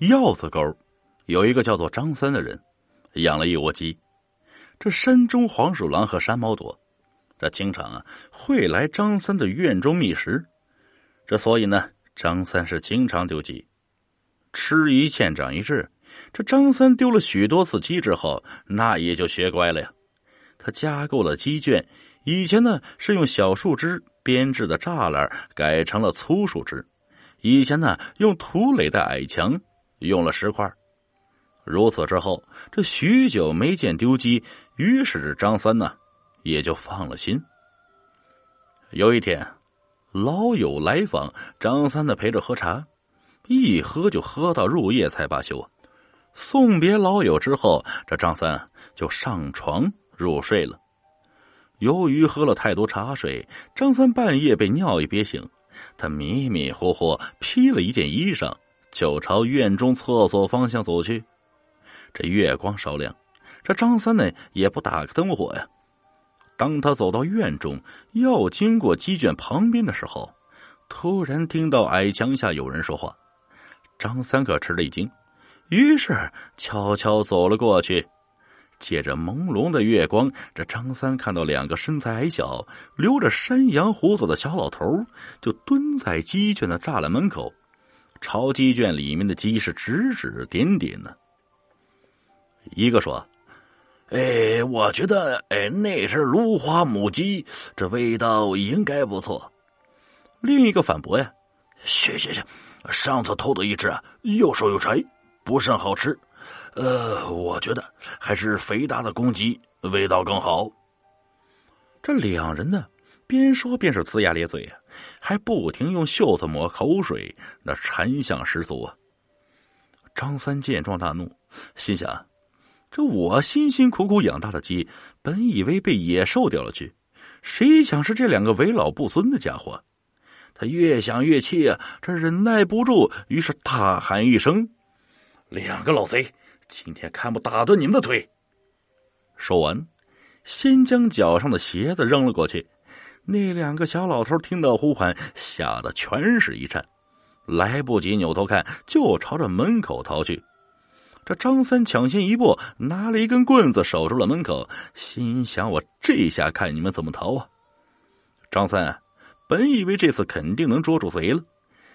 药子沟有一个叫做张三的人，养了一窝鸡。这山中黄鼠狼和山猫多，这经常啊会来张三的院中觅食。这所以呢，张三是经常丢鸡。吃一堑长一智，这张三丢了许多次鸡之后，那也就学乖了呀。他加购了鸡圈，以前呢是用小树枝编制的栅栏，改成了粗树枝；以前呢用土垒的矮墙，用了十块。如此之后，这许久没见丢鸡，于是这张三呢也就放了心。有一天，老友来访，张三呢陪着喝茶。一喝就喝到入夜才罢休，送别老友之后，这张三就上床入睡了。由于喝了太多茶水，张三半夜被尿意憋醒，他迷迷糊糊披了一件衣裳，就朝院中厕所方向走去。这月光稍亮，这张三呢也不打开灯火呀。当他走到院中，要经过鸡圈旁边的时候，突然听到矮墙下有人说话。张三可吃了一惊，于是悄悄走了过去。借着朦胧的月光，这张三看到两个身材矮小、留着山羊胡子的小老头，就蹲在鸡圈的栅栏门口，朝鸡圈里面的鸡是指指点点呢。一个说：“哎，我觉得，哎，那是芦花母鸡，这味道应该不错。”另一个反驳呀：“行行行。”上次偷的一只啊又瘦又柴，不甚好吃。呃，我觉得还是肥大的公鸡味道更好。这两人呢，边说边是呲牙咧嘴啊，还不停用袖子抹口水，那馋相十足啊。张三见状大怒，心想：这我辛辛苦苦养大的鸡，本以为被野兽叼了去，谁想是这两个为老不尊的家伙。他越想越气啊，这忍耐不住，于是大喊一声：“两个老贼，今天看不打断你们的腿！”说完，先将脚上的鞋子扔了过去。那两个小老头听到呼喊，吓得全是一颤，来不及扭头看，就朝着门口逃去。这张三抢先一步，拿了一根棍子守住了门口，心想：“我这下看你们怎么逃啊！”张三。本以为这次肯定能捉住贼了，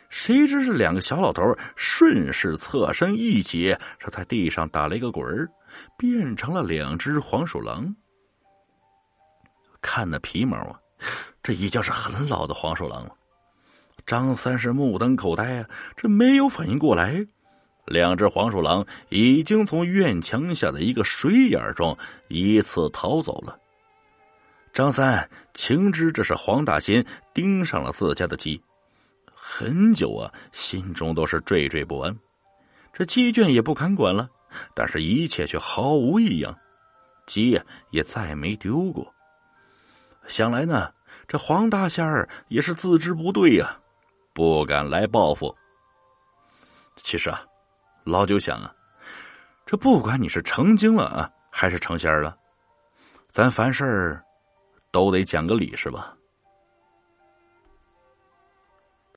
谁知这两个小老头顺势侧身一起，是在地上打了一个滚儿，变成了两只黄鼠狼。看那皮毛啊，这已经是很老的黄鼠狼了。张三是目瞪口呆啊，这没有反应过来，两只黄鼠狼已经从院墙下的一个水眼中依次逃走了。张三情知这是黄大仙盯上了自家的鸡，很久啊，心中都是惴惴不安。这鸡圈也不看管了，但是一切却毫无异样，鸡呀也再没丢过。想来呢，这黄大仙儿也是自知不对呀，不敢来报复。其实啊，老九想啊，这不管你是成精了啊，还是成仙了，咱凡事。都得讲个理，是吧？